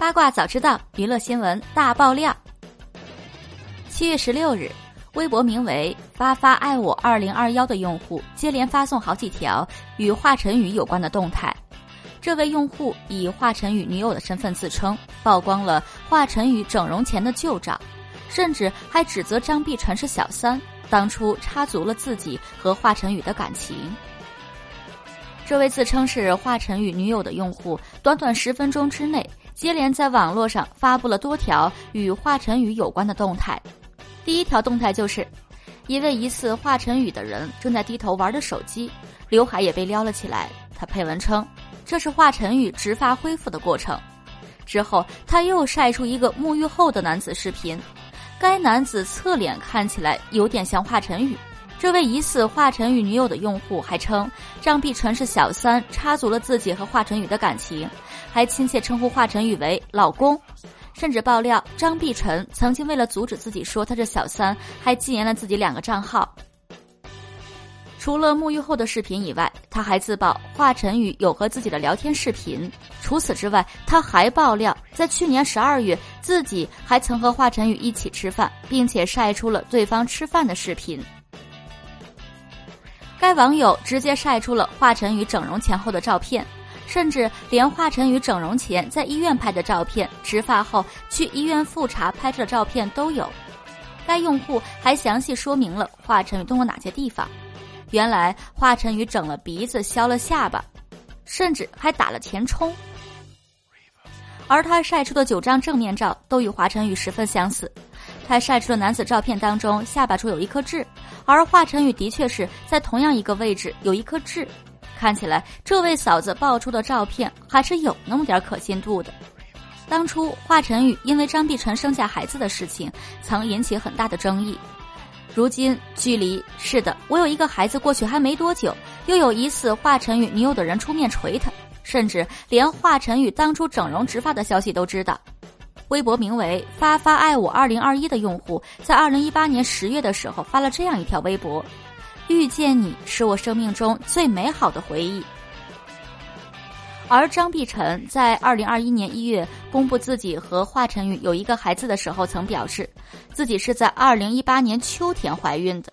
八卦早知道，娱乐新闻大爆料。七月十六日，微博名为“发发爱我二零二幺”的用户接连发送好几条与华晨宇有关的动态。这位用户以华晨宇女友的身份自称，曝光了华晨宇整容前的旧照，甚至还指责张碧晨是小三，当初插足了自己和华晨宇的感情。这位自称是华晨宇女友的用户，短短十分钟之内。接连在网络上发布了多条与华晨宇有关的动态。第一条动态就是，一位疑似华晨宇的人正在低头玩着手机，刘海也被撩了起来。他配文称，这是华晨宇植发恢复的过程。之后，他又晒出一个沐浴后的男子视频，该男子侧脸看起来有点像华晨宇。这位疑似华晨宇女友的用户还称，张碧晨是小三，插足了自己和华晨宇的感情，还亲切称呼华晨宇为老公，甚至爆料张碧晨曾经为了阻止自己说他是小三，还禁言了自己两个账号。除了沐浴后的视频以外，他还自曝华晨宇有和自己的聊天视频。除此之外，他还爆料在去年十二月，自己还曾和华晨宇一起吃饭，并且晒出了对方吃饭的视频。该网友直接晒出了华晨宇整容前后的照片，甚至连华晨宇整容前在医院拍的照片、植发后去医院复查拍摄的照片都有。该用户还详细说明了华晨宇动过哪些地方。原来华晨宇整了鼻子、削了下巴，甚至还打了前冲。而他晒出的九张正面照都与华晨宇十分相似。他晒出的男子照片当中，下巴处有一颗痣，而华晨宇的确是在同样一个位置有一颗痣，看起来这位嫂子爆出的照片还是有那么点可信度的。当初华晨宇因为张碧晨生下孩子的事情，曾引起很大的争议。如今距离是的，我有一个孩子过去还没多久，又有疑似华晨宇女友的人出面锤他，甚至连华晨宇当初整容植发的消息都知道。微博名为“发发爱我二零二一”的用户，在二零一八年十月的时候发了这样一条微博：“遇见你是我生命中最美好的回忆。”而张碧晨在二零二一年一月公布自己和华晨宇有一个孩子的时候，曾表示自己是在二零一八年秋天怀孕的。